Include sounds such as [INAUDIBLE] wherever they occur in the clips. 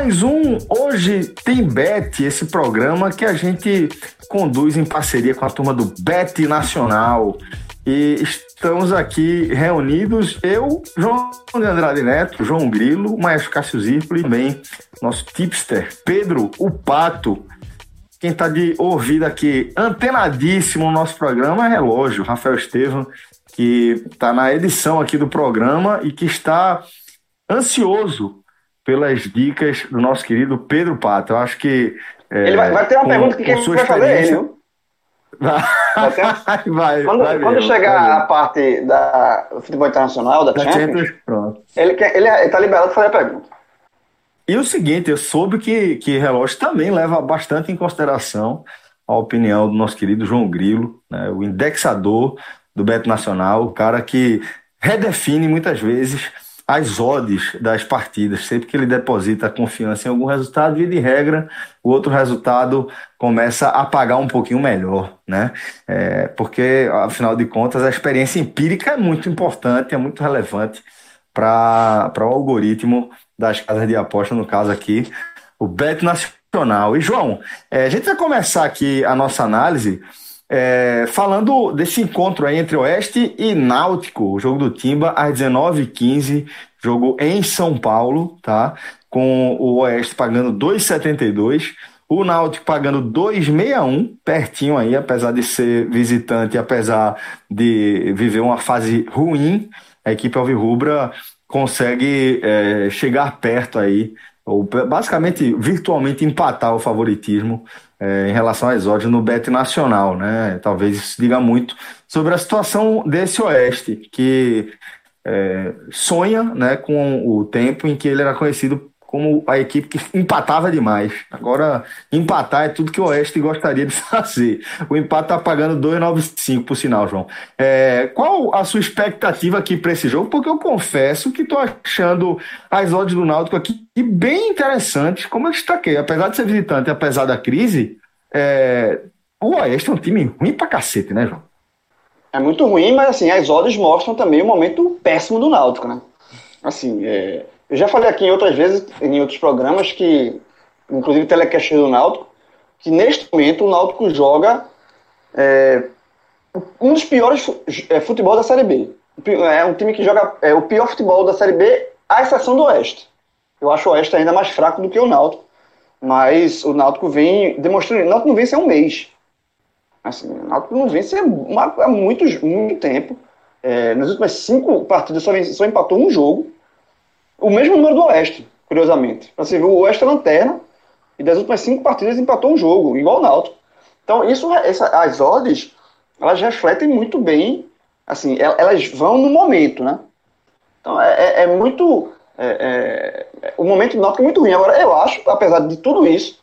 Mais um Hoje Tem Bet, esse programa que a gente conduz em parceria com a turma do Bet Nacional. E estamos aqui reunidos, eu, João de Andrade Neto, João Grilo, Maestro Cássio Zirpolo e também nosso tipster, Pedro o Pato. Quem está de ouvido aqui, antenadíssimo no nosso programa, é Relógio, Rafael Estevam, que está na edição aqui do programa e que está ansioso pelas dicas do nosso querido Pedro Pato. Eu acho que. É, ele vai, vai, ter uma com, pergunta que quem vai fazer ele, viu? [LAUGHS] Vai, vai, quando, vai quando chegar a parte da futebol internacional, da, da Champions, Champions. Ele, quer, ele, ele tá liberado para fazer a pergunta. E o seguinte, eu soube que, que relógio também leva bastante em consideração a opinião do nosso querido João Grilo, né, o indexador do Beto Nacional, o cara que redefine muitas vezes as odds das partidas. Sempre que ele deposita confiança em algum resultado, e de regra, o outro resultado começa a pagar um pouquinho melhor, né? É, porque, afinal de contas, a experiência empírica é muito importante, é muito relevante para o algoritmo das casas de aposta, no caso aqui, o Bet Nacional. E, João, é, a gente vai começar aqui a nossa análise é, falando desse encontro aí entre Oeste e Náutico, o jogo do Timba às 19h15, jogo em São Paulo, tá? Com o Oeste pagando 2,72, o Náutico pagando 2,61, pertinho aí, apesar de ser visitante, apesar de viver uma fase ruim, a equipe Alvirrubra consegue é, chegar perto aí, ou basicamente virtualmente empatar o favoritismo é, em relação às odds no bet nacional, né? Talvez isso diga muito sobre a situação desse Oeste, que é, sonha né, com o tempo em que ele era conhecido como a equipe que empatava demais. Agora, empatar é tudo que o Oeste gostaria de [LAUGHS] fazer. O empate está pagando 2,95 por sinal, João. É, qual a sua expectativa aqui para esse jogo? Porque eu confesso que estou achando as odds do Náutico aqui bem interessantes, como eu destaquei. Apesar de ser visitante, apesar da crise, é, o Oeste é um time ruim pra cacete, né, João? É muito ruim, mas assim, as odds mostram também o momento péssimo do Náutico, né? Assim, é, eu já falei aqui em outras vezes, em outros programas, que, inclusive telecast do Náutico, que neste momento o Náutico joga é, um dos piores é, futebol da Série B. É um time que joga é, o pior futebol da Série B, à exceção do Oeste. Eu acho o Oeste ainda mais fraco do que o Náutico, mas o Náutico vem demonstrando. O Náutico não vence há um mês. Assim, o Náutico não vence há, muito, muito tempo. É, nas últimas cinco partidas só, só empatou um jogo o mesmo número do Oeste, curiosamente. Você ver, o Oeste é lanterna, e das últimas cinco partidas empatou um jogo, igual o Náutico. Então, isso, essa, as odds, elas refletem muito bem, assim, elas vão no momento, né? Então, é, é, é muito... É, é, o momento do Náutico é muito ruim. Agora, eu acho, apesar de tudo isso,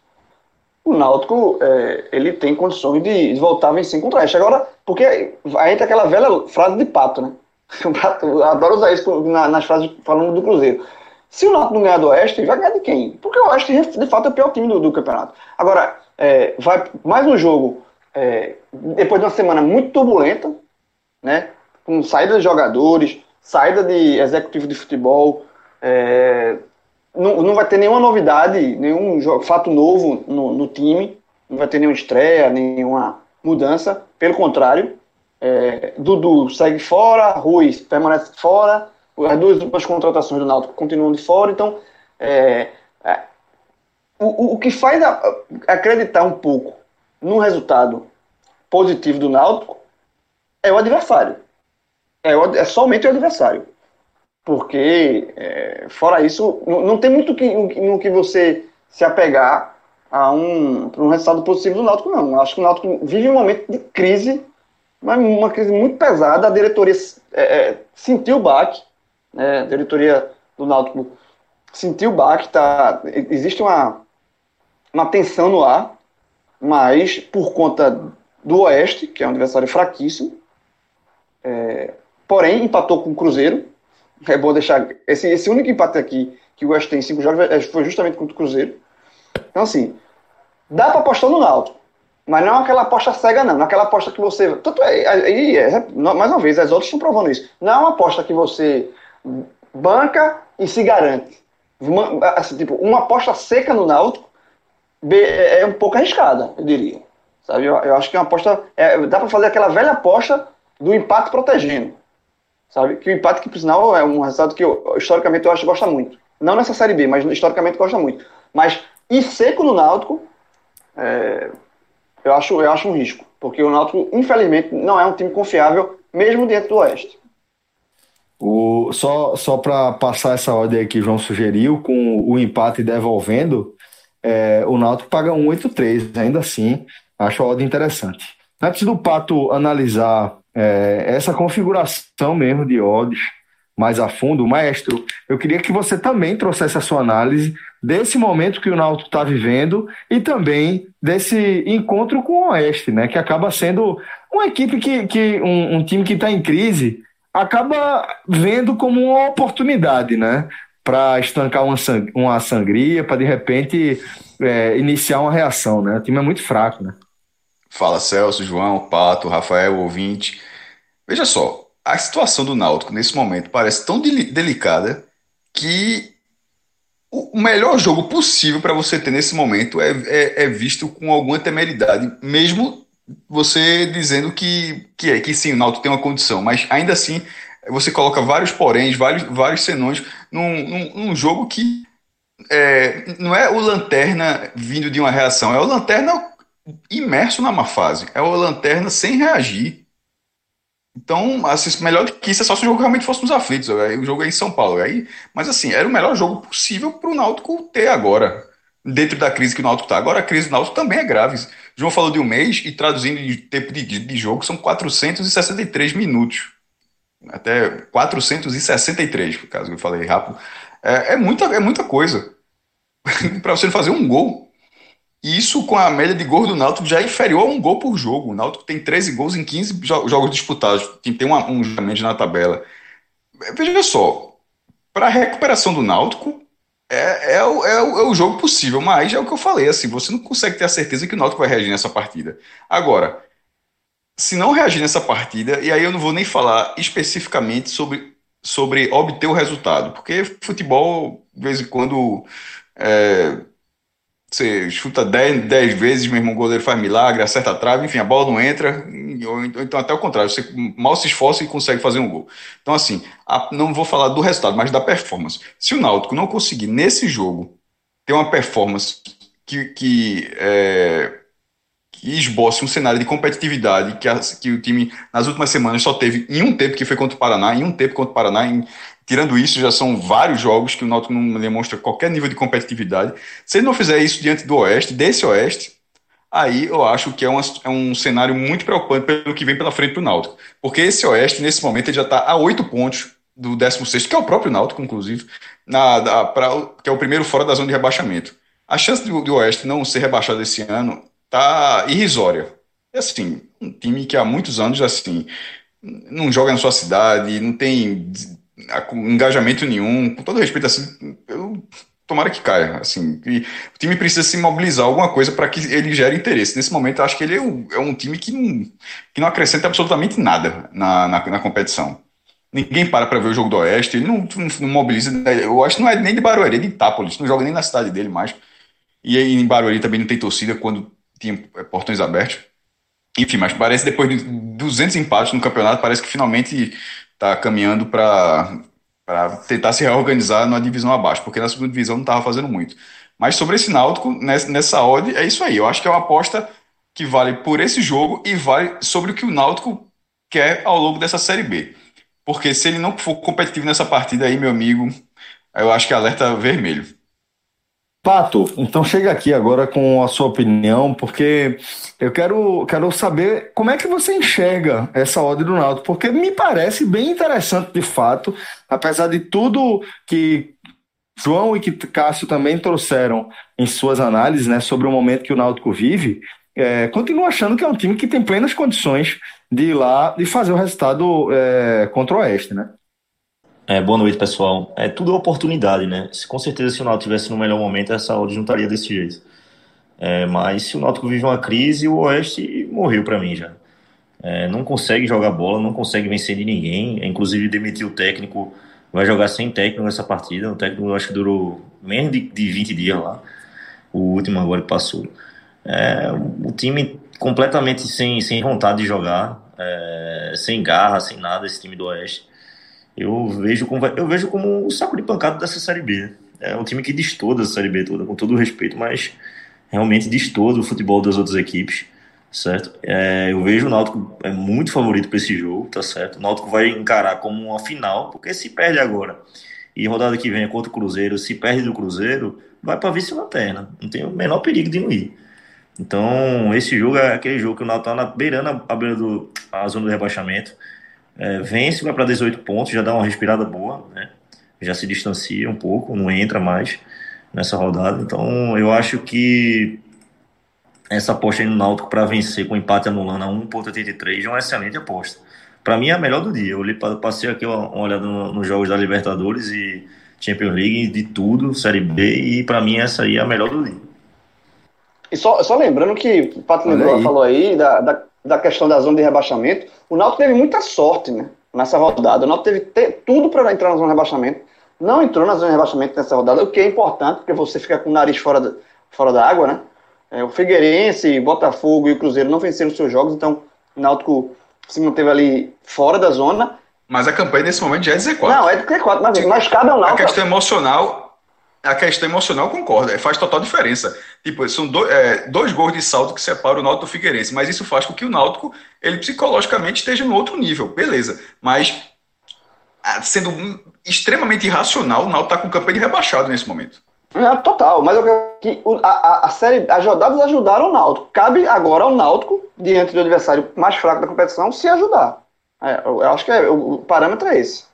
o Náutico, é, ele tem condições de voltar a vencer contra o Oeste. Agora, porque aí entra aquela velha frase de pato, né? [LAUGHS] Eu adoro usar isso nas frases falando do Cruzeiro. Se o Náutico não ganhar do Oeste, vai ganhar de quem? Porque o Oeste, de fato, é o pior time do, do campeonato. Agora, é, vai mais um jogo, é, depois de uma semana muito turbulenta, né? Com saída de jogadores, saída de executivo de futebol, é, não, não vai ter nenhuma novidade, nenhum fato novo no, no time, não vai ter nenhuma estreia, nenhuma mudança. Pelo contrário, é, Dudu segue fora, Ruiz permanece fora, as duas últimas contratações do Náutico continuam de fora, então é, é, o, o que faz a, acreditar um pouco no resultado positivo do Náutico é o adversário. É, é somente o adversário. porque, é, fora isso, não, não, tem muito que, no que você se apegar a um, um resultado positivo do Náutico, não. Acho que o Náutico vive um momento de crise, mas uma crise muito pesada. A diretoria é, é, sentiu o baque, né? a diretoria do Náutico sentiu o baque, tá, existe uma, uma tensão no ar, mas por conta do Oeste, que é um adversário fraquíssimo, é, porém empatou com o Cruzeiro, é bom deixar. Esse, esse único empate aqui que o West tem cinco jogos é, foi justamente contra o Cruzeiro. Então, assim, dá para apostar no Náutico. Mas não é aquela aposta cega, não. Não é aposta que você. Tanto é, aí, é, mais uma vez, as outras estão provando isso. Não é uma aposta que você banca e se garante. Uma, assim, tipo, uma aposta seca no Náutico é, é um pouco arriscada, eu diria. Sabe? Eu, eu acho que é uma aposta. É, dá para fazer aquela velha aposta do empate protegendo sabe? Que o empate, que por sinal é um resultado que eu, historicamente eu acho que gosta muito. Não nessa Série B, mas historicamente gosta muito. Mas ir seco no Náutico, é, eu, acho, eu acho um risco. Porque o Náutico, infelizmente, não é um time confiável, mesmo dentro do Oeste. O, só só para passar essa ordem aí que o João sugeriu, com o empate devolvendo, é, o Náutico paga 1,83. Ainda assim, acho a ordem interessante. Antes do Pato analisar é, essa configuração mesmo de odds mais a fundo, maestro, eu queria que você também trouxesse a sua análise desse momento que o Náutico está vivendo e também desse encontro com o Oeste, né? Que acaba sendo uma equipe que, que um, um time que está em crise acaba vendo como uma oportunidade, né? Para estancar uma, sang uma sangria, para de repente é, iniciar uma reação, né? O time é muito fraco, né? Fala Celso, João, Pato, Rafael, ouvinte. Veja só, a situação do Náutico nesse momento parece tão delicada que o melhor jogo possível para você ter nesse momento é, é, é, visto com alguma temeridade, mesmo você dizendo que, que é que sim, o Náutico tem uma condição, mas ainda assim você coloca vários poréns, vários, vários senões num, num, num jogo que é, não é o Lanterna vindo de uma reação, é o Lanterna imerso na má fase, é o Lanterna sem reagir. Então, assim, melhor do que isso é só se o jogo realmente fosse nos aflitos. Aí, o jogo é em São Paulo. Aí, mas assim, era o melhor jogo possível para o Náutico ter agora. Dentro da crise que o Náutico está. Agora a crise do Náutico também é grave. O João falou de um mês e traduzindo de tempo de, de jogo são 463 minutos. Até 463, por caso eu falei rápido. É, é muita, é muita coisa. [LAUGHS] para você fazer um gol. Isso com a média de gols do Náutico já é inferior a um gol por jogo. O Náutico tem 13 gols em 15 jogos disputados. Tem, tem uma, um julgamento na tabela. Veja só, para a recuperação do Náutico, é, é, o, é, o, é, o, jogo possível, mas é o que eu falei, assim, você não consegue ter a certeza que o Náutico vai reagir nessa partida. Agora, se não reagir nessa partida, e aí eu não vou nem falar especificamente sobre, sobre obter o resultado, porque futebol, de vez em quando, é, você chuta 10, 10 vezes, meu irmão, o goleiro faz milagre, acerta a trave, enfim, a bola não entra, ou então até o contrário, você mal se esforça e consegue fazer um gol. Então, assim, a, não vou falar do resultado, mas da performance. Se o Náutico não conseguir, nesse jogo, ter uma performance que, que, é, que esboce um cenário de competitividade que, a, que o time, nas últimas semanas, só teve em um tempo, que foi contra o Paraná, em um tempo contra o Paraná, em, Tirando isso, já são vários jogos que o Náutico não demonstra qualquer nível de competitividade. Se ele não fizer isso diante do Oeste, desse Oeste, aí eu acho que é, é um cenário muito preocupante pelo que vem pela frente para o Náutico. Porque esse Oeste, nesse momento, ele já está a oito pontos do 16, que é o próprio Náutico, inclusive, na, da, pra, que é o primeiro fora da zona de rebaixamento. A chance do, do Oeste não ser rebaixado esse ano tá irrisória. É assim, um time que há muitos anos assim não joga na sua cidade, não tem engajamento nenhum, com todo respeito, assim, eu, tomara que caia, assim, e o time precisa se mobilizar alguma coisa para que ele gere interesse. Nesse momento, acho que ele é um, é um time que não, que não acrescenta absolutamente nada na, na, na competição. Ninguém para para ver o jogo do Oeste, ele não, não, não mobiliza. Eu acho que não é nem de Barueri, é de Itápolis, não joga nem na cidade dele mais. E aí em Barueri também não tem torcida quando tinha é, portões abertos. Enfim, mas parece depois de 200 empates no campeonato, parece que finalmente está caminhando para tentar se reorganizar na divisão abaixo, porque na segunda divisão não estava fazendo muito. Mas sobre esse Náutico, nessa, nessa odd, é isso aí. Eu acho que é uma aposta que vale por esse jogo e vale sobre o que o Náutico quer ao longo dessa Série B. porque se ele não for competitivo nessa partida aí, meu amigo, eu acho que é alerta vermelho. Pato, então chega aqui agora com a sua opinião, porque eu quero, quero saber como é que você enxerga essa odd do Náutico, porque me parece bem interessante de fato, apesar de tudo que João e que Cássio também trouxeram em suas análises né, sobre o momento que o Náutico vive, é, continuo achando que é um time que tem plenas condições de ir lá e fazer o resultado é, contra o Oeste, né? É, boa noite, pessoal. É tudo oportunidade, né? Se, com certeza, se o Náutico tivesse no melhor momento, essa odd não estaria desse jeito. É, mas se o Náutico vive uma crise, o Oeste morreu para mim já. É, não consegue jogar bola, não consegue vencer de ninguém. Inclusive, demitiu o técnico, vai jogar sem técnico nessa partida. O técnico acho que durou menos de, de 20 dias lá. O último agora que passou. É, o time completamente sem, sem vontade de jogar, é, sem garra, sem nada, esse time do Oeste eu vejo como, eu vejo como o saco de pancada dessa Série B. É um time que destoa a Série B toda, com todo o respeito, mas realmente destoa o futebol das outras equipes, certo? É, eu vejo o Náutico é muito favorito para esse jogo, tá certo? O Náutico vai encarar como uma final, porque se perde agora e rodada que vem é contra o Cruzeiro, se perde do Cruzeiro, vai para vice-lanterna. Não tem o menor perigo de não ir. Então, esse jogo é aquele jogo que o Náutico tá na beirando a beira do a zona do rebaixamento é, vence, vai para 18 pontos, já dá uma respirada boa, né? já se distancia um pouco, não entra mais nessa rodada. Então eu acho que essa aposta aí no Náutico para vencer com empate anulando a 1,83 é uma excelente aposta. Para mim é a melhor do dia. Eu passei aqui uma, olhada nos jogos da Libertadores e Champions League, de tudo, Série B, e para mim essa aí é a melhor do dia. E só, só lembrando que o Pato falou aí da, da da questão da zona de rebaixamento, o Náutico teve muita sorte né, nessa rodada. O Náutico teve te, tudo para entrar na zona de rebaixamento. Não entrou na zona de rebaixamento nessa rodada, o que é importante, porque você fica com o nariz fora da, fora da água, né? É, o Figueirense, Botafogo e o Cruzeiro não venceram seus jogos, então o Náutico se manteve ali fora da zona. Mas a campanha nesse momento já é Z4. Não, é Z4, mas, mas cabe ao Náutico. A questão emocional a questão emocional concorda, faz total diferença. Tipo, são dois, é, dois gols de salto que separam o Náutico do Figueirense, mas isso faz com que o Náutico, ele psicologicamente esteja no outro nível, beleza. Mas, sendo extremamente irracional, o Náutico está com campanha de rebaixado nesse momento. É, total, mas eu que a, a, a, série, as rodadas ajudaram o Náutico. Cabe agora ao Náutico, diante do adversário mais fraco da competição, se ajudar. É, eu, eu, acho que é, o, o parâmetro é esse.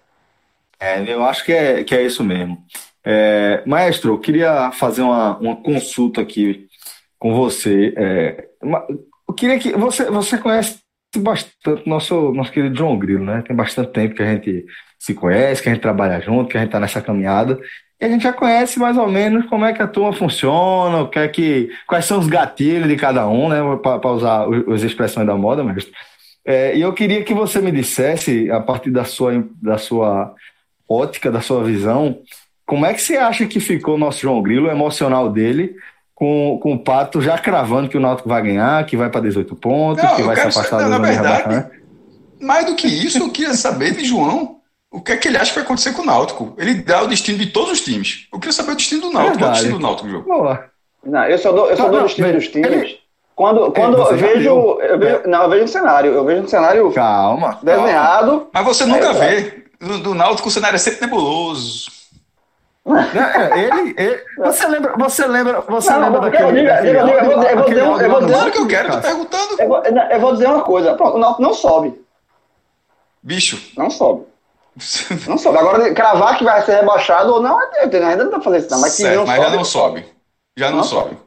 É, eu acho que é, que é isso mesmo. É, maestro, eu queria fazer uma, uma consulta aqui com você. É, eu queria que você, você conhece bastante nosso, nosso querido João Grilo, né? Tem bastante tempo que a gente se conhece, que a gente trabalha junto, que a gente está nessa caminhada. E a gente já conhece mais ou menos como é que a turma funciona, o que é que, quais são os gatilhos de cada um, né? Para usar as expressões da moda, mestre. É, e eu queria que você me dissesse, a partir da sua, da sua ótica, da sua visão, como é que você acha que ficou o nosso João Grilo, o emocional dele, com, com o Pato já cravando que o Náutico vai ganhar, que vai para 18 pontos, não, que vai se afastar do Na verdade, mais do que isso, eu queria saber de João o que é que ele acha que vai acontecer com o Náutico. Ele dá o destino de todos os times. Eu queria saber o destino do Náutico. Qual é o destino do Náutico, João? Boa. Não, eu só dou, eu só dou o destino dos times. Ele... Quando, quando eu vejo, eu vejo. Não, eu vejo um cenário. Eu vejo um cenário calma, desenhado. Calma. Mas você nunca vê. Do, do Náutico o cenário é sempre nebuloso. É, ele, ele, você lembra, você lembra, você não, lembra daquele, diga, diga, diga, eu vou, eu vou dizer, eu vou dizer, que eu quero, tô perguntando. Eu vou, eu vou dizer uma coisa, pronto, não, não sobe. Bicho. Não sobe. [LAUGHS] Não sobe. Agora, cravar que vai ser rebaixado ou não, ainda não dá pra fazer isso, não. Mas, certo, não mas sobe, já não sobe. Já não, não sobe. sobe.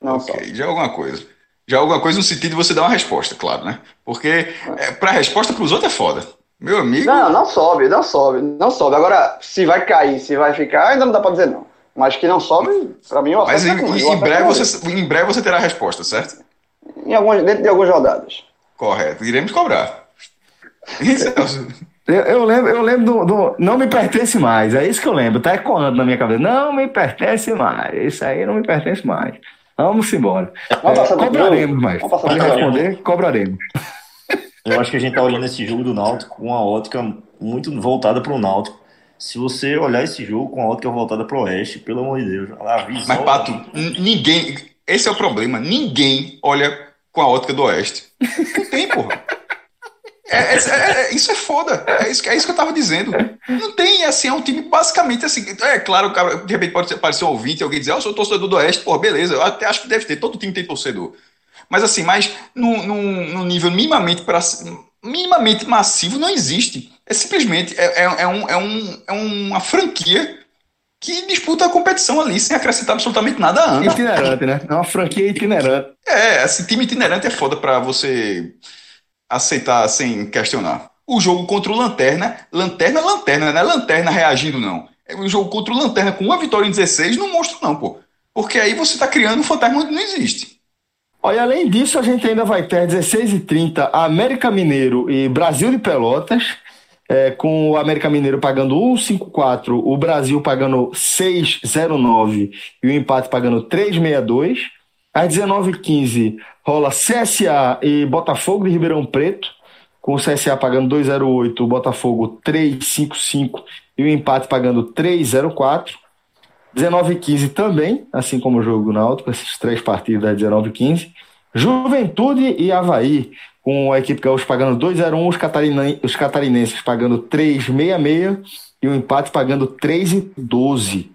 Não okay, sobe. Já é alguma coisa. Já é alguma coisa no sentido de você dar uma resposta, claro, né? Porque é, pra resposta pros outros é foda. Meu amigo. Não, não sobe, não sobe, não sobe. Agora, se vai cair, se vai ficar, ainda não dá pra dizer não. Mas que não sobe, para mim, o Mas em, em, em breve você, em breve você terá a resposta, certo? Em algumas, dentro de algumas rodadas. Correto. Iremos cobrar. [LAUGHS] eu, eu, lembro, eu lembro do, do, Não me pertence mais. É isso que eu lembro. Tá ecoando na minha cabeça. Não me pertence mais. Isso aí não me pertence mais. Vamos embora. Vamos é, cobraremos mais. Para responder, cobraremos. Eu acho que a gente tá olhando esse jogo do Náutico com uma ótica muito voltada para o Náutico se você olhar esse jogo com a ótica voltada para o Oeste, pelo amor de Deus, a visão... Mas, Pato, ninguém... Esse é o problema. Ninguém olha com a ótica do Oeste. Não tem, porra. É, é, é, é, isso é foda. É isso, é isso que eu tava dizendo. Não tem, assim, é um time basicamente assim. É claro, cara, de repente pode aparecer um ouvinte e alguém dizer, ah, eu sou torcedor do Oeste, pô, beleza. Eu até acho que deve ter, todo time tem torcedor. Mas assim, mas no nível minimamente, pra, minimamente massivo não existe. É simplesmente é, é, é, um, é, um, é uma franquia que disputa a competição ali sem acrescentar absolutamente nada a ano. Itinerante, né? É uma franquia itinerante. É, esse time itinerante é foda para você aceitar sem questionar. O jogo contra o Lanterna, Lanterna, Lanterna, não é Lanterna reagindo, não. É o jogo contra o Lanterna com uma vitória em 16 não mostra, não, pô. Porque aí você tá criando um fantasma onde não existe. Olha, além disso, a gente ainda vai ter 16 e 30 América Mineiro e Brasil de Pelotas, é, com o América Mineiro pagando 1,54, o Brasil pagando 6,09 e o empate pagando 3,62. Às 19h15 rola CSA e Botafogo de Ribeirão Preto, com o CSA pagando 2,08, o Botafogo 3,55 e o empate pagando 3,04. 19 e 15 também, assim como o jogo Náutico, esses três partidos da 19 e 15. Juventude e Havaí, com a equipe gaúcha pagando 2,01, os, catarine... os catarinenses pagando 3,66 e o empate pagando 3,12.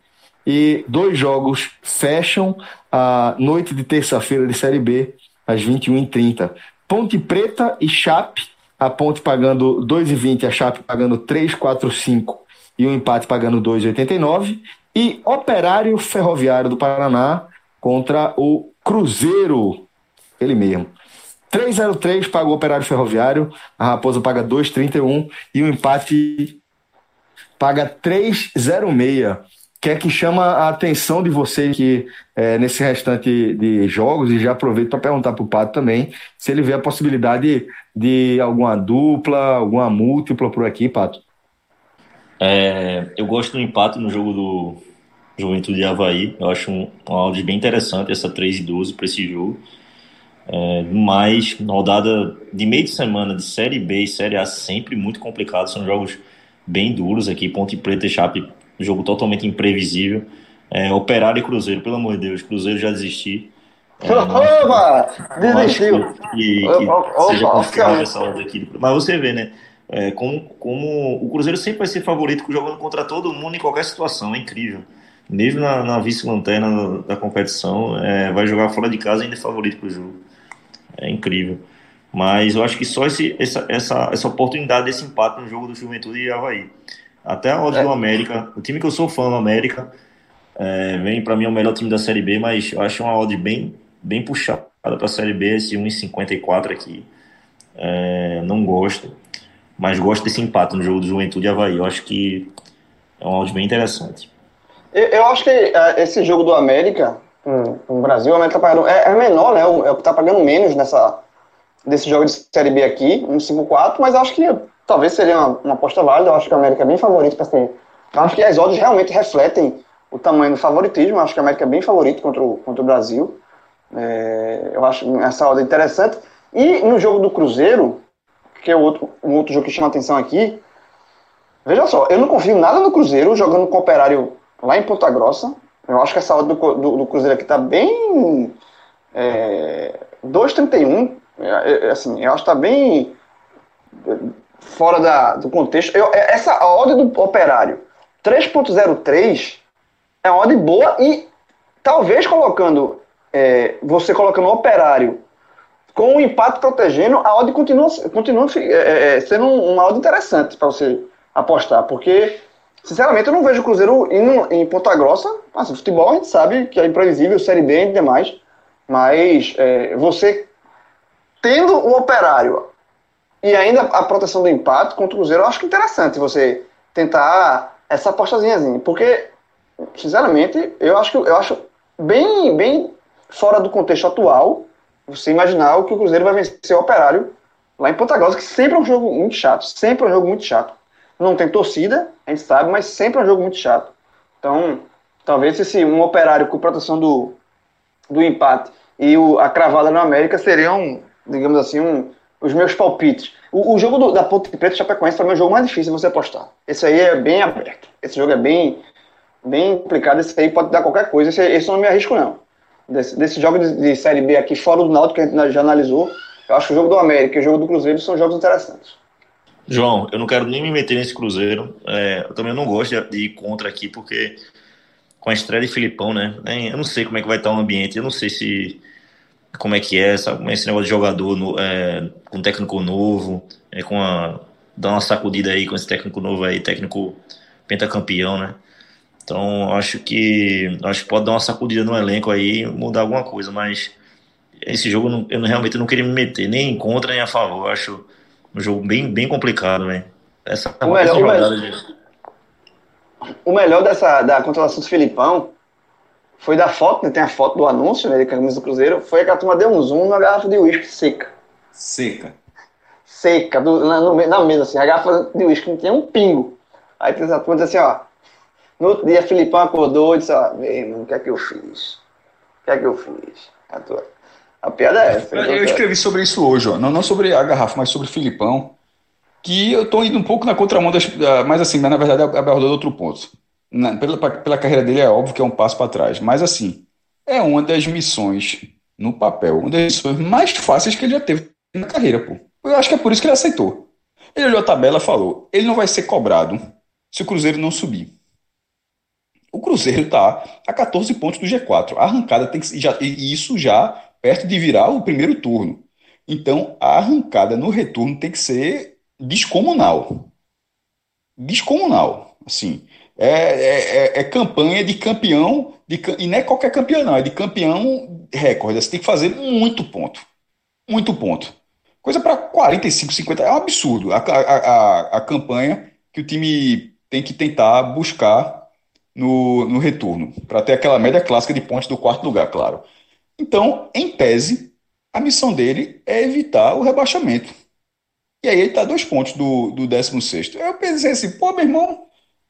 E dois jogos fecham a noite de terça-feira de Série B, às 21h30. Ponte Preta e Chape, a Ponte pagando 2,20, a Chape pagando 3,45 e o empate pagando 2,89 e Operário Ferroviário do Paraná contra o Cruzeiro, ele mesmo. 303 paga o Operário Ferroviário, a Raposa paga 2,31 e o empate paga 3,06. Que é que chama a atenção de vocês que é, nesse restante de jogos, e já aproveito para perguntar para o Pato também, se ele vê a possibilidade de alguma dupla, alguma múltipla por aqui, Pato. É, eu gosto do empate no jogo do Juventude de Havaí. Eu acho um, um áudio bem interessante, essa 3 e 12 para esse jogo. É, mas, rodada de meio de semana de Série B e Série A sempre muito complicado. São jogos bem duros aqui. Ponte Preta e Chape, jogo totalmente imprevisível. É, Operário e Cruzeiro, pelo amor de Deus, Cruzeiro já desisti. É, [LAUGHS] Opa! Desistiu! Que, que, seja confiável essa ordem aqui. Mas você vê, né? É, como, como o Cruzeiro sempre vai ser favorito jogando contra todo mundo em qualquer situação, é incrível. Mesmo na, na vice-lanterna da competição, é, vai jogar fora de casa e ainda é favorito para o jogo. É incrível. Mas eu acho que só esse, essa, essa, essa oportunidade desse empate no jogo do Juventude e Havaí. Até a odd é. do América, o time que eu sou fã do América, é, vem para mim é o melhor time da Série B, mas eu acho uma odd bem, bem puxada para a Série B, esse 1,54 aqui. É, não gosto mas gosto desse empate no jogo do Juventude e Havaí. Eu acho que é um áudio bem interessante. Eu, eu acho que uh, esse jogo do América, no, no Brasil, o América tá pagando, é, é menor, né? É o que tá pagando menos nessa, desse jogo de Série B aqui, um 5-4, mas acho que talvez seria uma, uma aposta válida. Eu acho que o América é bem favorito para ser. Eu acho que as odds realmente refletem o tamanho do favoritismo. Eu acho que o América é bem favorito contra o, contra o Brasil. É, eu acho essa odd interessante. E no jogo do Cruzeiro, que é outro, um outro jogo que chama atenção aqui. Veja só, eu não confio nada no Cruzeiro jogando com o Operário lá em Ponta Grossa. Eu acho que essa odd do, do, do Cruzeiro aqui tá bem. É, 2,31. É, é, assim, eu acho que tá bem fora da, do contexto. Eu, é, essa odd do Operário 3,03 é uma odd boa e talvez colocando. É, você colocando o Operário com o empate protegendo, a odd continua, continua é, é, é, sendo uma odd interessante para você apostar, porque, sinceramente, eu não vejo o Cruzeiro indo em Ponta Grossa. Assim, futebol a gente sabe que é imprevisível, Série B e demais, mas é, você tendo o operário e ainda a proteção do empate contra o Cruzeiro, eu acho que é interessante você tentar essa apostazinha, porque, sinceramente, eu acho que eu acho bem, bem fora do contexto atual você imaginar o que o Cruzeiro vai vencer o Operário lá em Ponta Grossa, que sempre é um jogo muito chato, sempre é um jogo muito chato. Não tem torcida, a gente sabe, mas sempre é um jogo muito chato. Então, talvez esse um Operário com proteção do, do empate e o, a cravada no América seriam, digamos assim, um, os meus palpites. O, o jogo do, da Ponte Preta Chapecoense também é o jogo mais difícil de você apostar. Esse aí é bem aberto. Esse jogo é bem, bem complicado. Esse aí pode dar qualquer coisa. Esse, esse eu não me arrisco, não desse, desse jogo de, de, Série B aqui, fora do Náutico que a gente já analisou, eu acho que o jogo do América e o jogo do Cruzeiro são jogos interessantes. João, eu não quero nem me meter nesse Cruzeiro. É, eu também não gosto de, ir contra aqui, porque com a estreia de Filipão, né? Eu não sei como é que vai estar o ambiente, eu não sei se como é que é, sabe? esse negócio de jogador no, é, com técnico novo, é, com a, dar uma sacudida aí com esse técnico novo aí, técnico pentacampeão, né? Então acho que acho que pode dar uma sacudida no elenco aí, mudar alguma coisa, mas esse jogo não, eu realmente não queria me meter nem em contra nem a favor. Eu acho um jogo bem, bem complicado, velho. Essa, o melhor, o melhor, de... o melhor dessa da contratação do Filipão foi da foto, né? Tem a foto do anúncio, né? De camisa do Cruzeiro. Foi que a turma deu um zoom na garrafa de uísque seca. Seca. Seca, do, na, no, na mesa, assim. A garrafa de uísque não tinha um pingo. Aí tem essa turma disse assim, ó. No outro dia, Filipão acordou e disse, ó, meu irmão, o que é que eu fiz? O que é que eu fiz? A, tua... a piada é essa. Eu, eu escrevi sobre isso hoje, ó. Não, não sobre a garrafa, mas sobre Filipão. Que eu tô indo um pouco na contramão das. Mas assim, mas na verdade abordou outro ponto na, pela, pela carreira dele é óbvio que é um passo para trás, mas assim, é uma das missões no papel, uma das missões mais fáceis que ele já teve na carreira, pô. Eu acho que é por isso que ele aceitou. Ele olhou a tabela e falou: ele não vai ser cobrado se o Cruzeiro não subir. O Cruzeiro está a 14 pontos do G4. A arrancada tem que já, e isso já perto de virar o primeiro turno. Então, a arrancada no retorno tem que ser descomunal. Descomunal. Assim, é, é, é, é, campanha de campeão, de, e não é qualquer campeão, não, é de campeão recorde. Você tem que fazer muito ponto. Muito ponto. Coisa para 45, 50, é um absurdo a, a, a, campanha que o time tem que tentar buscar no, no retorno, para ter aquela média clássica de pontos do quarto lugar, claro. Então, em tese, a missão dele é evitar o rebaixamento. E aí ele está dois pontos do, do 16. Eu pensei assim, pô, meu irmão,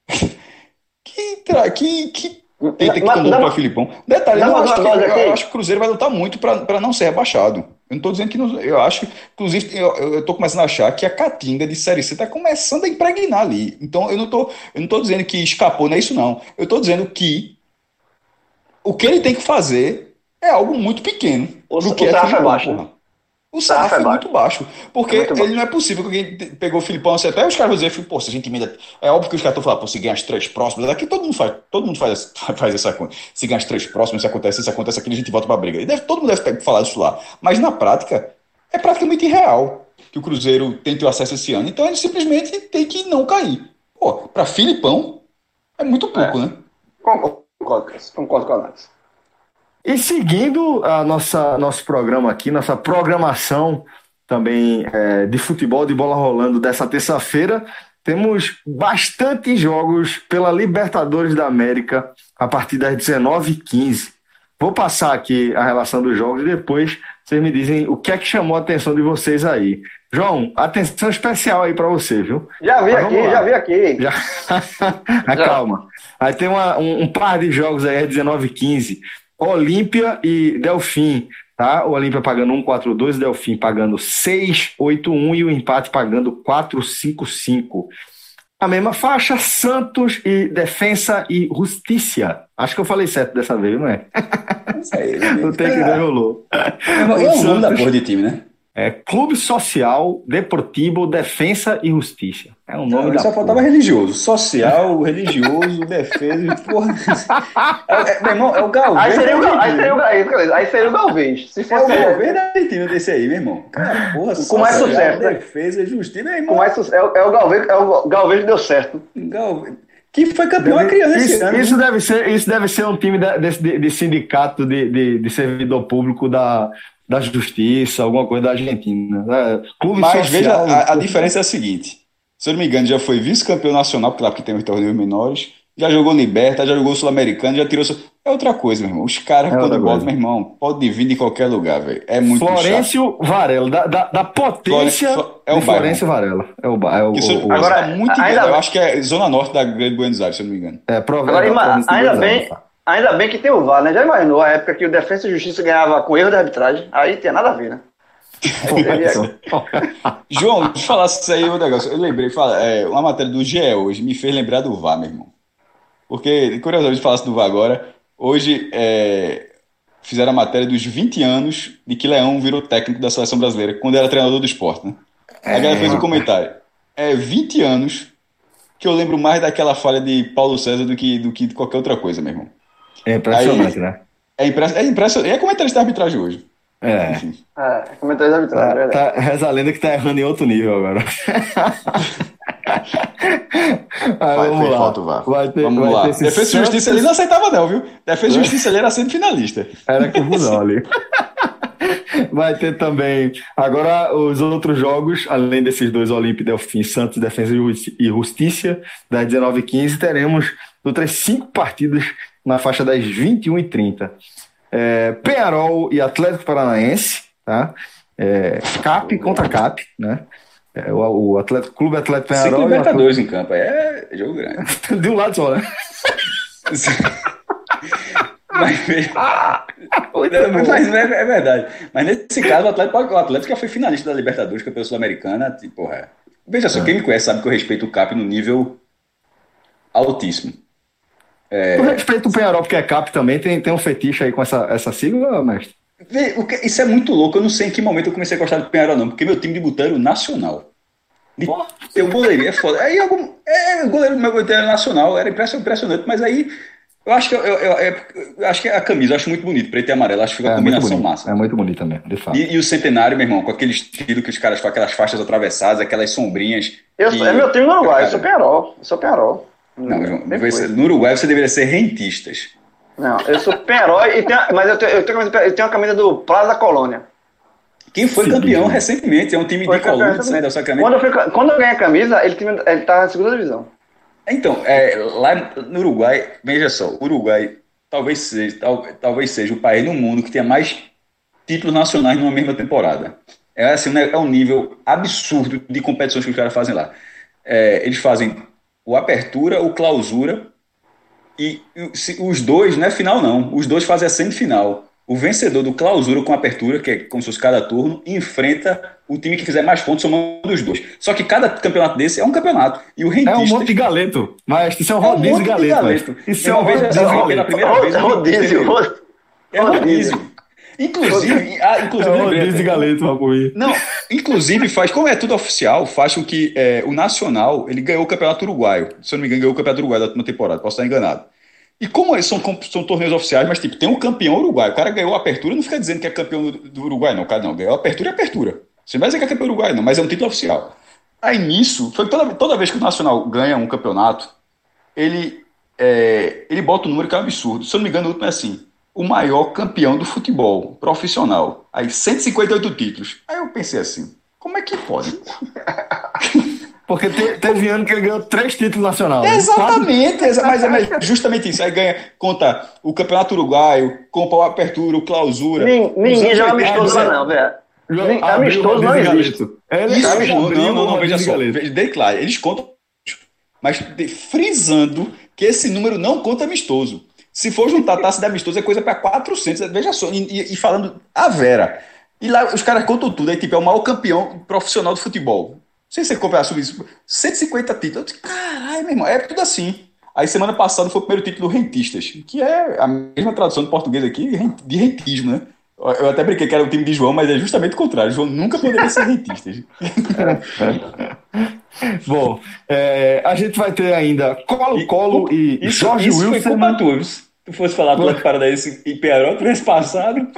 [LAUGHS] que, que, que tenta que tomou para Filipão. Detalhe, eu, acho que, eu acho que o Cruzeiro vai lutar muito para não ser rebaixado. Eu não estou dizendo que. Não, eu acho que, inclusive, eu estou começando a achar que a Catinga de Série C está começando a impregnar ali. Então, eu não estou eu não tô dizendo que escapou, não é isso, não. Eu estou dizendo que o que ele tem que fazer é algo muito pequeno. O, do que o é Filipão, é baixo. Porra. O sarrafo é, é muito baixo. Porque é muito ele não é possível que alguém pegou o Filipão assim, até os caras vão dizer, pô, se a gente emenda. É óbvio que os caras estão falando, pô, se ganhar as três próximas, aqui todo mundo faz, todo mundo faz, [LAUGHS] faz essa conta. Se ganhar as três próximas, se acontece, se acontece aquilo, a gente volta pra briga. E deve, todo mundo deve falar isso lá. Mas na prática, é praticamente irreal que o Cruzeiro tente o acesso esse ano. Então ele simplesmente tem que não cair. Pô, pra Filipão, é muito pouco, é. né? Concordo, concordo com a análise. E seguindo a nossa nosso programa aqui, nossa programação também é, de futebol de bola rolando dessa terça-feira, temos bastante jogos pela Libertadores da América a partir das 19h15. Vou passar aqui a relação dos jogos e depois vocês me dizem o que é que chamou a atenção de vocês aí. João, atenção especial aí para você, viu? Já vi aqui, lá. já vi aqui. Já... [LAUGHS] já. Calma. Aí tem uma, um, um, par de jogos aí, 19 h 15 Olímpia e Delfim, tá? O Olímpia pagando 1,42, o Delfim pagando 6,81 e o empate pagando 4,55. A mesma faixa, Santos e Defensa e Justiça. Acho que eu falei certo dessa vez, não é? Isso aí. [LAUGHS] Não tem que rolou. É, é o nome da porra de time, né? É Clube Social Deportivo Defensa e Justiça. É um nome Não, Só faltava religioso. Social, religioso, defesa. Porra. É, é, meu irmão, é o Galvez. Aí seria o, aí seria o, aí seria o Galvez. Se fosse é o Galvez da Argentina desse aí, meu irmão. Cara, porra, com mais sucesso. Né? Defesa, justiça, meu irmão. Com mais sucesso. É, é, o Galvez, é o Galvez que deu certo. Galvez. Que foi campeão deve, criança isso, esse ano. Isso deve, ser, isso deve ser um time de, de, de sindicato de, de, de servidor público da, da Justiça, alguma coisa da Argentina. É, clube Mas social, veja, a, a, diferença é a seguinte: se eu não me engano, já foi vice-campeão nacional, claro que tem os torneios menores, já jogou Liberta, já jogou Sul-Americano, já tirou. É outra coisa, meu irmão. Os caras, é quando botam, meu irmão, pode vir de qualquer lugar, velho. É muito Florêncio chato. Varela, da, da, da potência Flore... é o Florêncio Varela. É o, é o, Isso, o, agora, tá muito ainda... Eu acho que é Zona Norte da Grande Buenos Aires, se eu não me engano. É, provavelmente. Agora, ainda bem, Ainda bem que tem o VAR, né? Já imaginou a época que o Defesa e Justiça ganhava com erro de arbitragem? Aí tinha nada a ver, né? [LAUGHS] João, deixa eu falar isso aí um negócio. Eu lembrei, fala, é, uma matéria do GE hoje me fez lembrar do VAR, meu irmão. Porque, curiosamente, falasse do VAR agora. Hoje é, fizeram a matéria dos 20 anos de que Leão virou técnico da seleção brasileira, quando era treinador do esporte, né? A galera fez um comentário. é 20 anos que eu lembro mais daquela falha de Paulo César do que, do que de qualquer outra coisa, meu irmão. É impressionante, Aí, né? É, impress, é impressionante. É comentarista de arbitragem hoje. É. Enfim. É, comentarista de arbitragem. Tá, tá, reza a lenda que tá errando em outro nível agora. [LAUGHS] vai vamos lá. Foto, vai ter, vamos vai lá. Defesa e Justiça ele não aceitava, não, viu? Defesa e Justiça ele era semifinalista. Era confusão ali. [LAUGHS] Vai ter também. Agora, os outros jogos, além desses dois Olímpia e Delfim, Santos, Defesa e Justiça, das 19h15, teremos outras cinco partidas na faixa das 21 e 30 é, Penharol e Atlético Paranaense, tá? É, CAP contra CAP, né? É, o, o Atlético, Clube Atlético Penharol. Cinco Libertadores Atlético... em campo, é jogo grande. [LAUGHS] De um lado só, né? [LAUGHS] mas, mas, mas é, é, verdade. Mas nesse caso, o Atlético, o Atlético já foi finalista da Libertadores, campeão sul-americana. Tipo, é. Veja só, é. quem me conhece sabe que eu respeito o CAP no nível altíssimo. É... Eu respeito o Penharol, porque é CAP também, tem, tem um fetiche aí com essa, essa sigla, mestre? Vê, que, isso é muito louco, eu não sei em que momento eu comecei a gostar do Penharol, não, porque meu time de botão era o nacional. De, eu goleiro, é foda. Aí algum, é, o goleiro do meu era nacional, era impressionante, mas aí eu acho que eu, eu, eu, eu, acho que a camisa eu acho muito bonito, preto e amarelo, acho que fica é, a combinação massa. É muito bonita mesmo, de fato. E, e, o centenário, meu irmão, com aquele estilo que os caras com aquelas faixas atravessadas, aquelas sombrinhas. Eu, que, é meu time no Uruguai, eu sou Penharol, eu sou Penharol. Não, João, no Uruguai você deveria ser rentistas. Não, eu sou e tenho, mas eu tenho, eu, tenho, eu tenho a camisa do Plaza Colônia. Quem foi Sim, campeão recentemente, é um time foi de Colônia, do Sacramento. Quando eu, fui, quando eu ganhei a camisa, ele, ele tá na segunda divisão. Então, é, lá no Uruguai, veja só, o Uruguai talvez seja, tal, talvez seja o país no mundo que tenha mais títulos nacionais numa mesma temporada. É, assim, né, é um nível absurdo de competições que os caras fazem lá. É, eles fazem o apertura, o clausura, e os dois, não é final não, os dois fazem a semifinal. O vencedor do clausura com apertura, que é como se fosse cada turno, enfrenta o time que fizer mais pontos somando os dois. Só que cada campeonato desse é um campeonato. E o rentista... É um monte de galeto. Mas isso é um rodízio é um galeto. galeto. Isso é um rodízio galeto. Rodízio. É rodízio. Inclusive, ah, inclusive é lembrei, galeto, Não, inclusive faz, como é tudo oficial, faz com que é, o Nacional, ele ganhou o Campeonato Uruguaio. Se eu não me engano, ganhou o Campeonato Uruguaio da última temporada, posso estar enganado. E como eles são, são torneios oficiais, mas tipo, tem um campeão uruguaio. O cara ganhou a apertura, não fica dizendo que é campeão do, do Uruguai, não. O cara não, ganhou a apertura e apertura. Você não vai dizer que é campeão uruguaio, não, mas é um título oficial. Aí nisso, foi toda, toda vez que o Nacional ganha um campeonato, ele, é, ele bota um número que é um absurdo. Se eu não me engano, o último é assim: o maior campeão do futebol profissional. Aí 158 títulos. Aí eu pensei assim, como é que pode? [LAUGHS] Porque teve ano que ele ganhou três títulos nacionais. Exatamente, mas é [LAUGHS] justamente isso. Aí ganha, conta o Campeonato Uruguaio, compra o Apertura, o Clausura. ninguém joga amistoso lá não, velho. Amistoso não existe. Isso, não, não, não, não, veja só. Dei claro, eles contam, mas frisando que esse número não conta amistoso. Se for juntar taça de amistoso, é coisa para 400. Veja só, e, e, falando a Vera. E lá os caras contam tudo. Aí, tipo, é o maior campeão profissional de futebol. Não sei se você comprar sobre isso. 150 títulos. Caralho, meu irmão, é tudo assim. Aí semana passada foi o primeiro título do Rentistas, que é a mesma tradução do português aqui, de rentismo, né? Eu até brinquei que era o time de João, mas é justamente o contrário. João nunca poderia ser rentistas. [LAUGHS] Bom, é, a gente vai ter ainda Colo-Colo e, e, Jorge isso Wilson. Foi culpa tua, tu fosse falar Atlético Paranaense e Penharol, tivesse passado. [LAUGHS]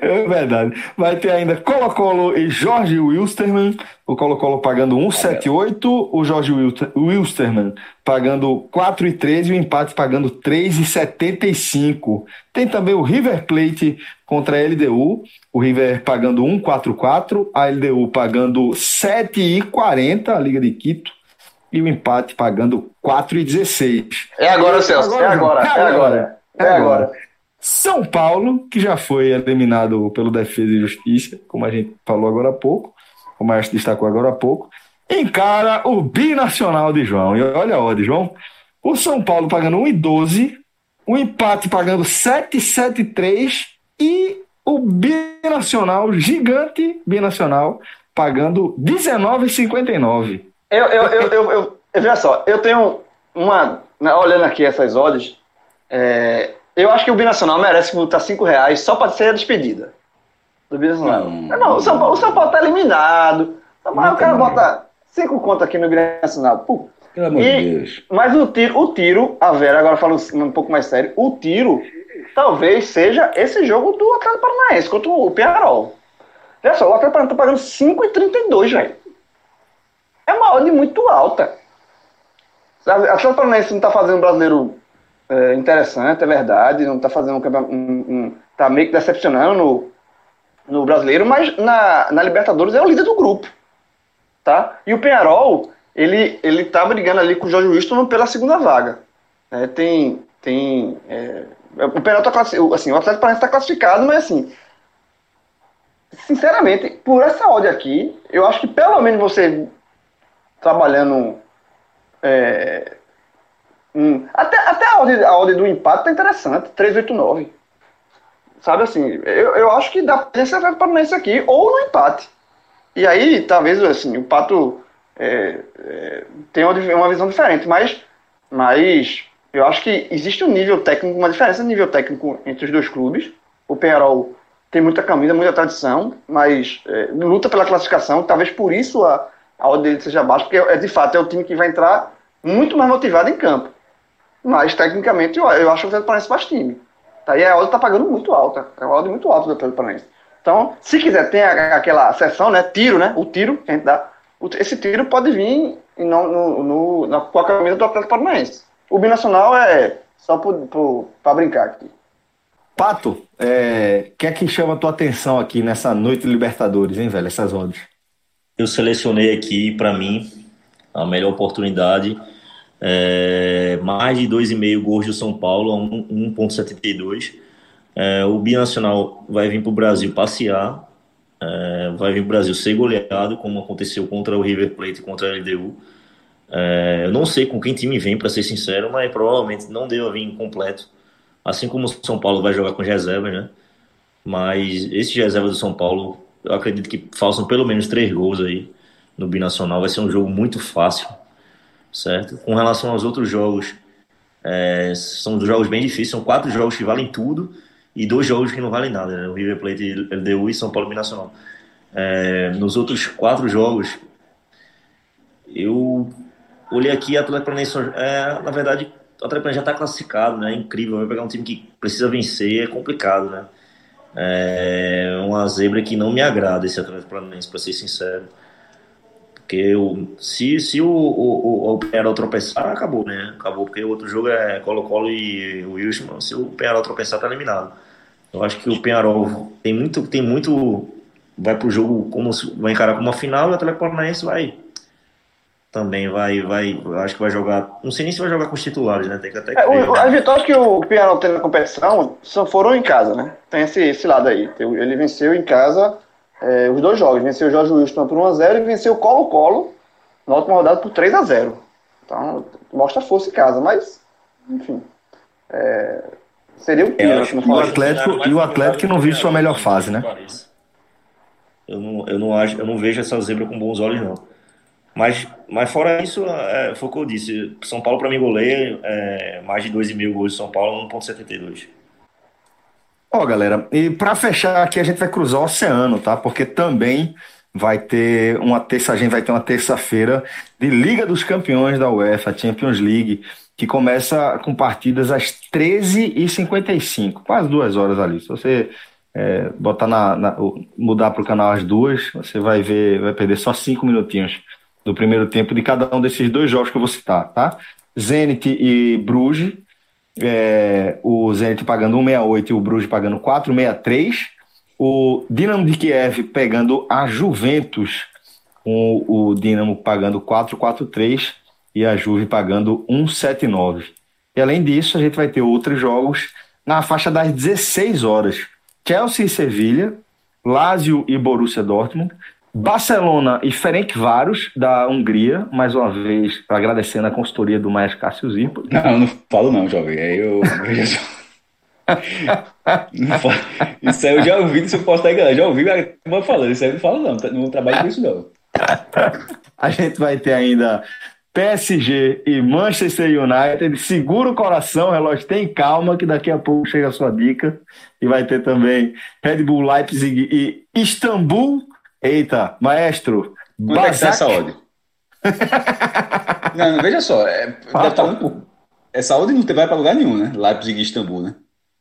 é verdade. Vai ter ainda Colo-Colo e Jorge Wilstermann. O Colo-Colo pagando 1,78, o Jorge Wilstermann pagando 4,13 e o empate pagando 3,75. Tem também o River Plate contra a LDU, o River pagando 1,44, a LDU pagando 7,40, a Liga de Quito e o empate pagando 4,16. É agora, Celso. É, agora, é, agora, é agora. São Paulo, que já foi eliminado pelo Defesa e Justiça, como a gente falou agora há pouco, como a gente destacou agora há pouco, encara o binacional de João. E olha a de João. O São Paulo pagando 1,12, o empate pagando 7,73 e o binacional, gigante binacional, pagando 19,59. Eu, eu, eu, eu, eu, veja só, eu tenho uma. Né, olhando aqui essas odds, é, eu acho que o Binacional merece botar 5 reais só para ser a despedida do Binacional. Não, não, o, São Paulo, o São Paulo tá eliminado. Mas o cara bota cinco contas aqui no Grêmio Nacional. Pô. Pelo amor E- de Deus. Mas o tiro, o tiro, a Vera, agora falando um pouco mais sério, o tiro talvez seja esse jogo do Atlético Paranaense contra o Penharol. Olha só, o Atlético Paranaense tá pagando 5,32, velho. É uma odd muito alta. Sabe, O Atlético Paranaense não tá fazendo um brasileiro é, interessante, é verdade, não tá fazendo um. Um, tá meio que decepcionando no, no brasileiro, mas na, na Libertadores é o líder do grupo. Tá? E o Penharol, ele, ele tá brigando ali com o Jorge Wilson pela segunda vaga. É, tem. tem é, o Penharol tá classificado. Assim, o Atlético Paranaense tá classificado, mas assim. Sinceramente, por essa odd aqui, eu acho que pelo menos você trabalhando. é, um- até, até a odd, a odd do empate tá interessante, 389. Sabe assim, eu, eu acho que dá pra esse Atlético Paranaense aqui, ou no empate. E aí, talvez, assim, o Pato é, é, tenha uma, visão diferente, mas, mas eu acho que existe um nível técnico, uma diferença de nível técnico entre os dois clubes. O Penharol tem muita camisa, muita tradição, mas é, luta pela classificação, talvez por isso a, a odd dele seja baixa, porque é, de fato é o time que vai entrar muito mais motivado em campo. Mas, tecnicamente, eu, eu acho que o Atlético Paranaense faz time. Tá? E a odd tá pagando muito alta. É uma odd muito alta do Atlético Paranaense. Então, se quiser, tem aquela sessão, né? Tiro, né? O tiro que a gente dá. Esse tiro pode vir não- no, no, na, com a camisa do Atlético Paranaense. O binacional é só para brincar aqui. Pato, é, o que é que chama a tua atenção aqui nessa noite Libertadores, hein, velho? Essas odds. Eu selecionei aqui, para mim, a melhor oportunidade. É, mais de 2,5 gols do São Paulo, a um- 1,72. É, o Binacional vai vir para o Brasil passear. é, vai vir para o Brasil ser goleado, como aconteceu contra o River Plate e contra a LDU. É, eu não sei com quem time vem, para ser sincero, mas provavelmente não deva vir completo. Assim como o São Paulo vai jogar com as reservas, né? Mas esses reservas do São Paulo, eu acredito que façam pelo menos três gols aí no Binacional. Vai ser um jogo muito fácil, certo? Com relação aos outros jogos, é, são jogos bem difíceis. São quatro jogos que valem tudo e dois jogos que não valem nada, né? O River Plate, LDU e São Paulo Binacional. É, nos outros quatro jogos, eu olhei aqui, a Atlético é, na verdade, o Atlético já está classificado, né? É incrível, vai pegar um time que precisa vencer, é complicado, né? É uma zebra que não me agrada esse Atlético Paranaense, para ser sincero. Porque eu, se, se o, o, o, o Penharol tropeçar, acabou, né? Acabou, porque o outro jogo é Colo-Colo e o Wilson. Se o Penharol tropeçar, tá eliminado. Eu acho que o Penharol tem muito, tem muito. Vai pro jogo como vai encarar como uma final e o Atlético Paranaense vai. Também vai, vai. Acho que vai jogar. Não sei nem se vai jogar com os titulares, né? Tem que até É, ver, o- né? as vitórias que o Penharol tem na competição só foram em casa, né? Tem esse, esse lado aí. Ele venceu em casa é, os dois jogos. Venceu o Jorge Wilson por 1x0 e venceu o Colo-Colo na última rodada por 3x0. Então, mostra força em casa, mas, enfim. é, seria o acho se não que o Atlético- e o Atlético que não vive sua melhor fase, né? Eu não, eu não acho, eu não vejo essa zebra com bons olhos não. Mas, mas fora isso, é, foi o que eu disse. São Paulo para mim goleia, é, mais de 2,5 gols de São Paulo, 1.72. Ó, galera, e para fechar aqui a gente vai cruzar o oceano, tá? Porque também vai ter uma terça, a gente vai ter uma terça-feira de Liga dos Campeões da UEFA, Champions League, que começa com partidas às 13h55, quase duas horas ali. Se você é, botar na, na- mudar para o canal às duas, você vai ver, vai perder só cinco minutinhos do primeiro tempo de cada um desses dois jogos que eu vou citar, tá? Zenit e Bruges, é, o Zenit pagando 1,68 e o Bruges pagando 4,63. O Dinamo de Kiev pegando a Juventus, com o Dinamo pagando 4,43 e a Juve pagando 1,79. E além disso, a gente vai ter outros jogos na faixa das 16 horas. Chelsea e Sevilha, Lazio e Borussia Dortmund, Barcelona e Ferencváros da Hungria, mais uma vez agradecendo a consultoria do Maestro Cássio Zirpo. Não, não falo não, jovem. Aí eu. eu. Isso aí eu já ouvi do seu posto aí, galera. Já ouvi turma falando. Isso aí eu não falo não. tá- Não trabalho com isso não. [LAUGHS] A gente vai ter ainda PSG e Manchester United. Segura o coração, relógio, tem calma, que daqui a pouco chega a sua dica. E vai ter também Red Bull Leipzig e Istambul. Eita, maestro, Quanto é que tá essa odd? não, não, veja só. É, deve estar um, essa odd não vai para lugar nenhum, né? Leipzig e Istambul, né?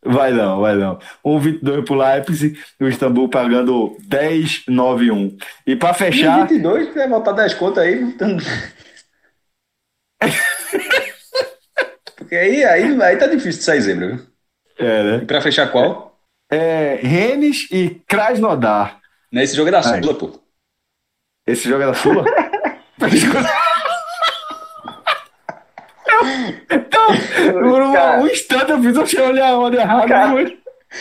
Vai não, vai não. 1,22 pro Leipzig o Istambul pagando 10,91. E para fechar. 22, vai voltar 10 contas aí. Então... Porque aí, aí, aí tá difícil de sair zebra, viu? É, né? E pra fechar qual? É, Rennes e Krasnodar. Não, esse jogo é da Sula, pô. Esse jogo é da Sula? [LAUGHS] então, por um, cara, um instante eu fiz você olhar a onda errada. Cara, mas...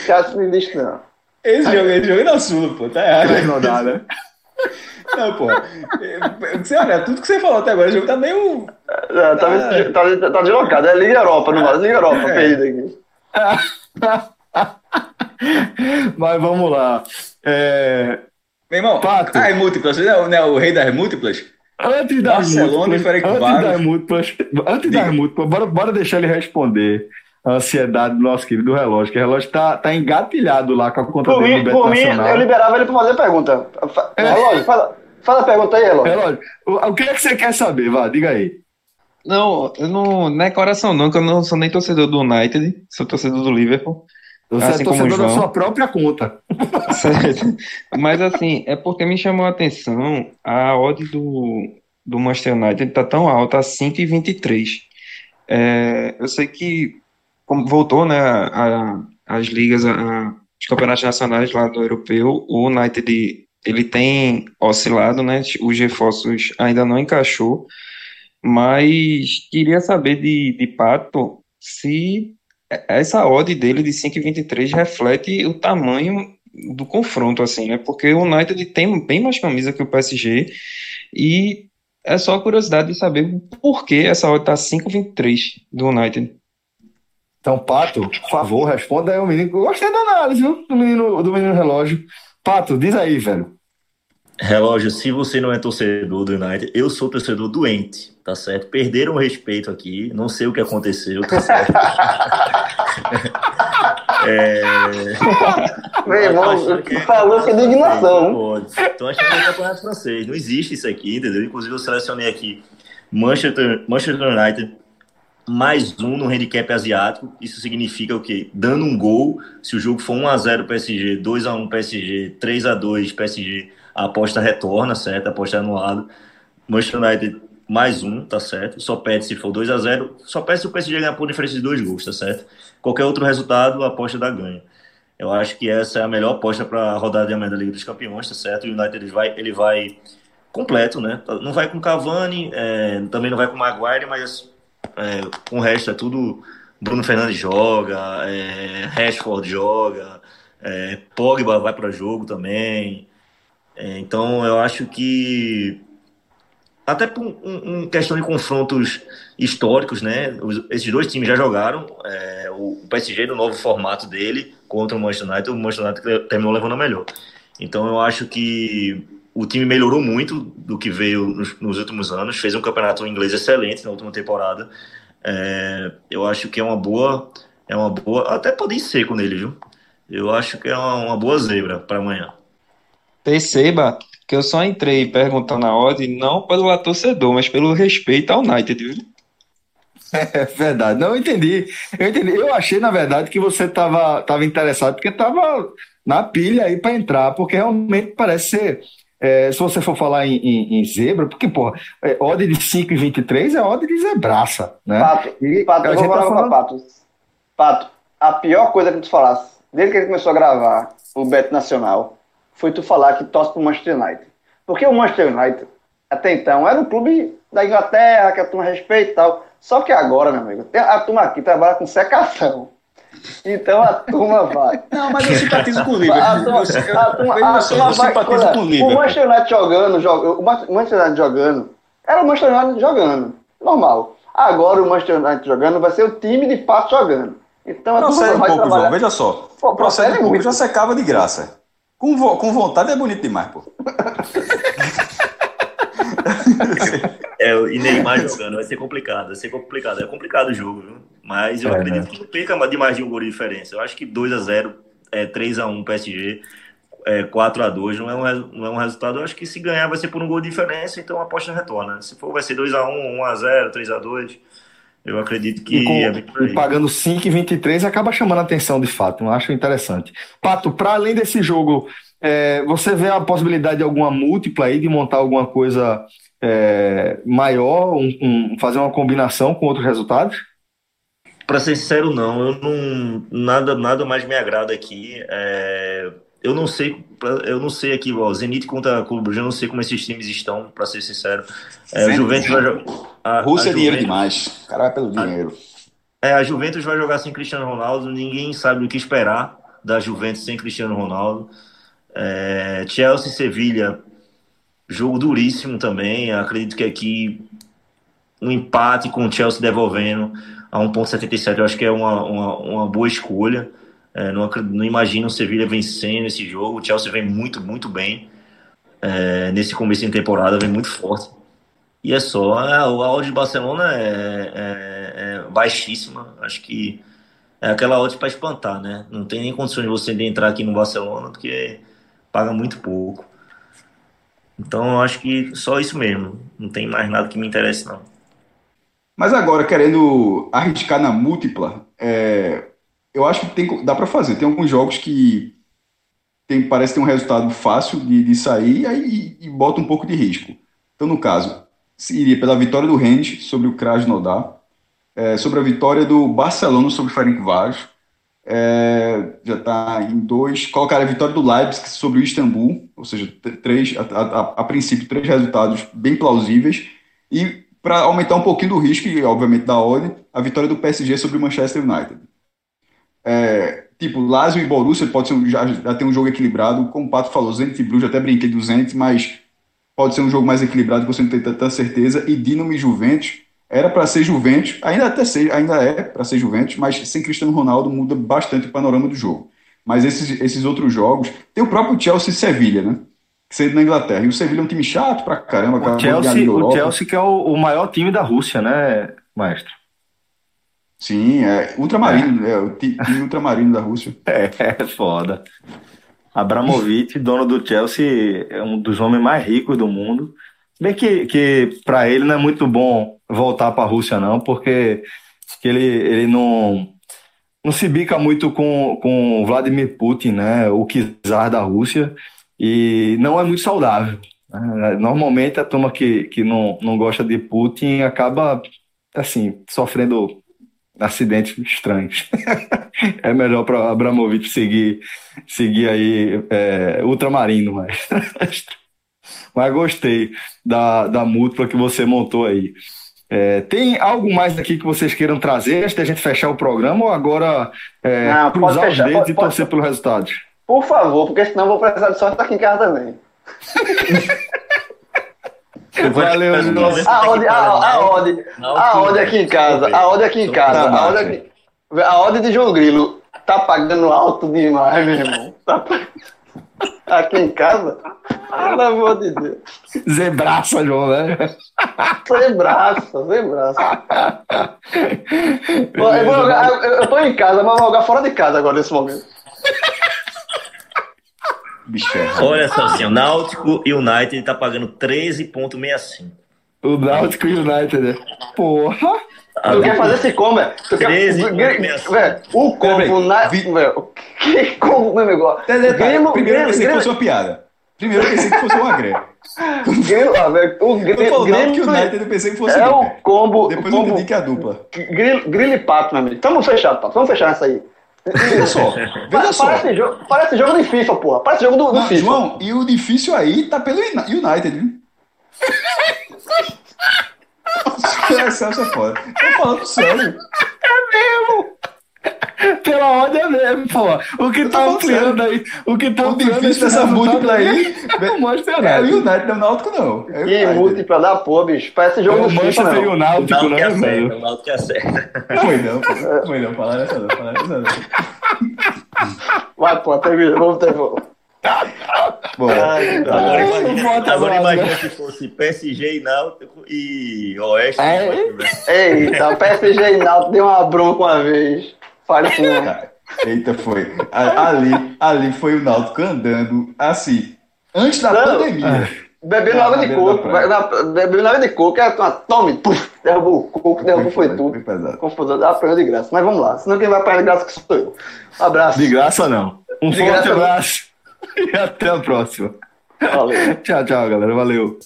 cara, não existe não. Esse jogo, esse jogo é da Sula, pô. Tá errado. Krasnodar, né? Não, pô. Você olha, tudo que você falou até agora, o jogo tá meio. É, tá, é. tá, tá deslocado. É Liga Europa, não vale Liga Europa, é. perdido aqui. [LAUGHS] Mas vamos lá. É... Meu irmão, Pato. ah, é múltiplas, não é, não é o rei das múltiplas? Antes das Barcelona múltiplas, e antes das múltiplas, antes das múltiplas, bora, bora deixar ele responder a ansiedade do nosso querido relógio, que o relógio tá, tá engatilhado lá com a conta por dele mim, Por mim, eu liberava ele para fazer pergunta. É. Relógio, fala, fala a pergunta aí, relógio. relógio o, o que é que você quer saber? Vá, diga aí. Não, eu não, não é coração não, que eu não sou nem torcedor do United, sou torcedor do Liverpool. Você assim é torcedor da sua própria conta. [LAUGHS] [LAUGHS] Certo. Mas assim, é porque me chamou a atenção a odd do, do Manchester United tá tão alta, a 5,23. É, eu sei que como voltou né, a, as ligas, a, os campeonatos nacionais lá do europeu, o United ele tem oscilado, né? Os reforços ainda não encaixou, mas queria saber de, de Pato se essa odd dele de 5,23 reflete o tamanho do confronto, assim, né? Porque o United tem bem mais camisa que o PSG e é só curiosidade de saber por que essa odd tá 5,23 do United. Então, Pato, por favor, responda aí o menino. Gostei da análise viu? do menino, do menino relógio. Pato, diz aí, velho. Relógio, se você não é torcedor do United, eu sou torcedor doente, tá certo? Perderam o respeito aqui, não sei o que aconteceu, tá certo? [LAUGHS] é... Meu irmão, que... falou que é indignação. Estão achando que é campeonato francês, não existe isso aqui, entendeu? Inclusive eu selecionei aqui Manchester, Manchester United mais um no handicap asiático. Isso significa o quê? Dando um gol, se o jogo for 1x0 PSG, 2x1 PSG, 3x2 PSG, a aposta retorna, certo? A aposta é anulada. Manchester United mais um, tá certo? Só perde se for 2x0. Só perde se o PSG ganhar por diferença de dois gols, tá certo? Qualquer outro resultado, a aposta dá ganho. Eu acho que essa é a melhor aposta para a rodada de amanhã da Liga dos Campeões, tá certo? O United ele vai, ele vai completo, né? Não vai com Cavani, é, também não vai com Maguire, mas é, com o resto é tudo. Bruno Fernandes joga, é, Rashford joga, é, Pogba vai para jogo também. É, então eu acho que até por um, um, questão de confrontos históricos, né? Os, esses dois times já jogaram. É, o, o PSG no novo formato dele contra o Manchester United, o Manchester United terminou levando a melhor. Então eu acho que o time melhorou muito do que veio nos, nos últimos anos, fez um campeonato inglês excelente na última temporada. É, eu acho que é uma boa, é uma boa, até pode ir seco nele, viu? Eu acho que é uma, uma boa zebra para amanhã. Perceba que eu só entrei perguntando a odd não pelo torcedor, mas pelo respeito ao United, viu? [LAUGHS] É verdade, não eu entendi. Eu entendi. Eu achei, na verdade, que você estava tava interessado porque estava na pilha aí para entrar, porque realmente parece ser é, se você for falar em, em, em zebra, porque, porra, é, odd de 5 e 23 é odd de zebraça, né? Pato, e Pato, eu vou falar tá falando... Pato. Pato, a pior coisa que tu falasse, desde que ele começou a gravar o Beto Nacional, foi tu falar que torce pro Manchester United. Porque o Manchester United, até então, era um clube da Inglaterra, que a turma respeita e tal. Só que agora, meu amigo, a turma aqui trabalha com secação. Então a turma vai. [LAUGHS] Não, mas eu simpatizo com o Liverpool. A turma, a turma, a turma vai, simpatizo com o. O Manchester United jogando, joga, o Manchester United jogando, era o Manchester United jogando, normal. Agora o Manchester United jogando vai ser o time de fato jogando. Então a turma vai pouco, trabalhar... João, veja só. Pô, procede um pouco, já secava de graça. Com, vo... com vontade é bonito demais, pô. é, e Neymar jogando vai ser complicado, vai ser complicado. É complicado o jogo, viu? Mas eu é, acredito né? que não perca de mais de um gol de diferença. Eu acho que 2 a 0 é, 3 a 1 PSG. é, 4 a 2 não é, um, não é um resultado. Eu acho que se ganhar vai ser por um gol de diferença, então a aposta retorna. Se for, vai ser 2 a 1 1 a 0 3 a 2 Eu acredito que E, com- é e pagando 5,23 acaba chamando a atenção de fato. Eu acho interessante. Pato, para além desse jogo, é, você vê a possibilidade de alguma múltipla aí, de montar alguma coisa é, maior, um- um- fazer uma combinação com outros resultados? Pra ser sincero, não. Eu não nada nada mais me agrada aqui. É, eu não sei, eu não sei aqui, ó, Zenit contra Clube Brugge, eu não sei como esses times estão, pra ser sincero. É, o Zenit. Juventus vai jogar. A- Rússia a é dinheiro demais. O cara vai pelo dinheiro. É, a Juventus vai jogar sem Cristiano Ronaldo, ninguém sabe o que esperar da Juventus sem Cristiano Ronaldo. É, Chelsea e Sevilha, jogo duríssimo também. Acredito que aqui um empate com o Chelsea devolvendo a 1,77 eu acho que é uma, uma, uma boa escolha. É, não, não imagino o Sevilha vencendo esse jogo. O Chelsea vem muito, muito bem é, nesse começo de temporada, vem muito forte. E é só, a, a odd de Barcelona é, é- é baixíssima. Acho que é aquela odd para espantar, né? Não tem nem condição de você de entrar aqui no Barcelona, porque paga muito pouco. Então eu acho que só isso mesmo. Não tem mais nada que me interesse, não. Mas agora, querendo arriscar na múltipla, é, eu acho que tem, dá para fazer. Tem alguns jogos que tem, parece ter um resultado fácil de, de sair e, aí- e bota um pouco de risco. Então, no caso, iria pela vitória do Rennes sobre o Krasnodar, é, sobre a vitória do Barcelona sobre o Ferencváros, é, já está em dois. Colocar a vitória do Leipzig sobre o Istambul, ou seja, três, a, a- a princípio, três resultados bem plausíveis. E para aumentar um pouquinho do risco, e obviamente da odd, a vitória do PSG sobre o Manchester United. É, tipo, Lazio e Borussia pode ser já, já tem um jogo equilibrado, como o Pato falou, Zenit e Bruges, até brinquei do Zenit, mas pode ser um jogo mais equilibrado que você não tem tanta certeza. E Dinamo e Juventus, era para ser Juventus, ainda até ser, ainda é para ser Juventus, mas sem Cristiano Ronaldo muda bastante o panorama do jogo. Mas esses, esses outros jogos, tem o próprio Chelsea e Sevilha, né? Sendo na Inglaterra. E o Sevilha é um time chato pra caramba, O Chelsea, o. Chelsea que é o, o maior time da Rússia, né, maestro? Sim, é ultramarino, é, o ti- time ultramarino da Rússia. [LAUGHS] É, foda. Abramovich, dono do Chelsea, é um dos homens mais ricos do mundo. Bem que, que para ele não é muito bom voltar para a Rússia, não, porque que ele, ele não, não se bica muito com, com Vladimir Putin, né, o czar da Rússia, e não é muito saudável. né? Normalmente a turma que, que não, não gosta de Putin acaba, assim, sofrendo acidentes estranhos. [LAUGHS] É melhor para Abramovich seguir, seguir aí é, ultramarino, mas, [LAUGHS] mas gostei da, da múltipla que você montou aí. É, tem algo mais aqui que vocês queiram trazer antes da gente fechar o programa ou agora é, Não, pode cruzar os fechar, dedos pode- e pode- torcer pelos resultados? Por favor, porque senão eu vou precisar de sorte aqui em casa também. [LAUGHS] Valeu. A odd, a, a odd, a odd aqui em casa, a odd aqui em casa, a odd aqui, a odd de João Grilo tá pagando alto demais, meu irmão. Tá Aqui em casa, pelo amor de Deus. Zebraça, João, né? Braço. [LAUGHS] Bom, eu, vou jogar- eu- eu tô em casa, mas vou jogar fora de casa agora nesse momento. Bicho é. Olha só assim, o Náutico e o United tá pagando 13,65. O Náutico United, né? Porra! Tu quer fazer esse combo, velho? Tu quer- 13, Velho, velho, O combo na. velho, Que combo, meu amigo? Grilo, Primeiro eu pensei que fosse uma piada. Primeiro eu pensei que fosse uma greve. Grilo, ó, velho, o falou não, que o United eu pensei que fosse é o combo. Depois eu entendi que é a dupla. grilo, grilo e pato, meu amigo. Tamo fechado, pato. Vamos fechar essa aí. Veja só, [LAUGHS] veja só. Parece jogo, parece jogo de FIFA, porra. Parece jogo do, do Não, FIFA. João, e o difícil aí tá pelo Uni- United, viu? [LAUGHS] É, Celso é foda. Tô falando sério. [LAUGHS] Pela ordem é mesmo, pô. O que tá ampliando aí, o que tá O ampliando difícil dessa múltipla aí é o Manchester é o United. United, não é o Náutico não. É o Que United. múltipla da porra, bicho. Parece É jogo o do FIFA, Manchester não. e o O Náutico, Náutico que né, velho? o Náutico que acerta. Foi não, pô. Foi não, falar essa não, falar essa não. Vai, pô, termina. Vamos ter. Bom, Ai, Agora Ai, imagina, agora imagina né? se fosse PSG e Náutico e Oeste. É. Eita, o PSG e Náutico deu uma bronca uma vez. Fale né? cara, Eita, foi. Ali, ali foi o Náutico andando, assim, antes da Não. pandemia. Bebendo Ah, água de coco. Bebendo água de coco, é uma tome, puf, derrubou o coco, derrubou, foi Foi tudo. pesado. Confusão, dá apanhou de graça. Mas vamos lá, senão quem vai apanhar de graça que sou eu. Um abraço. De graça não. Um De forte graça não. abraço [LAUGHS] e até a próxima. Valeu. Tchau, tchau, galera. Valeu.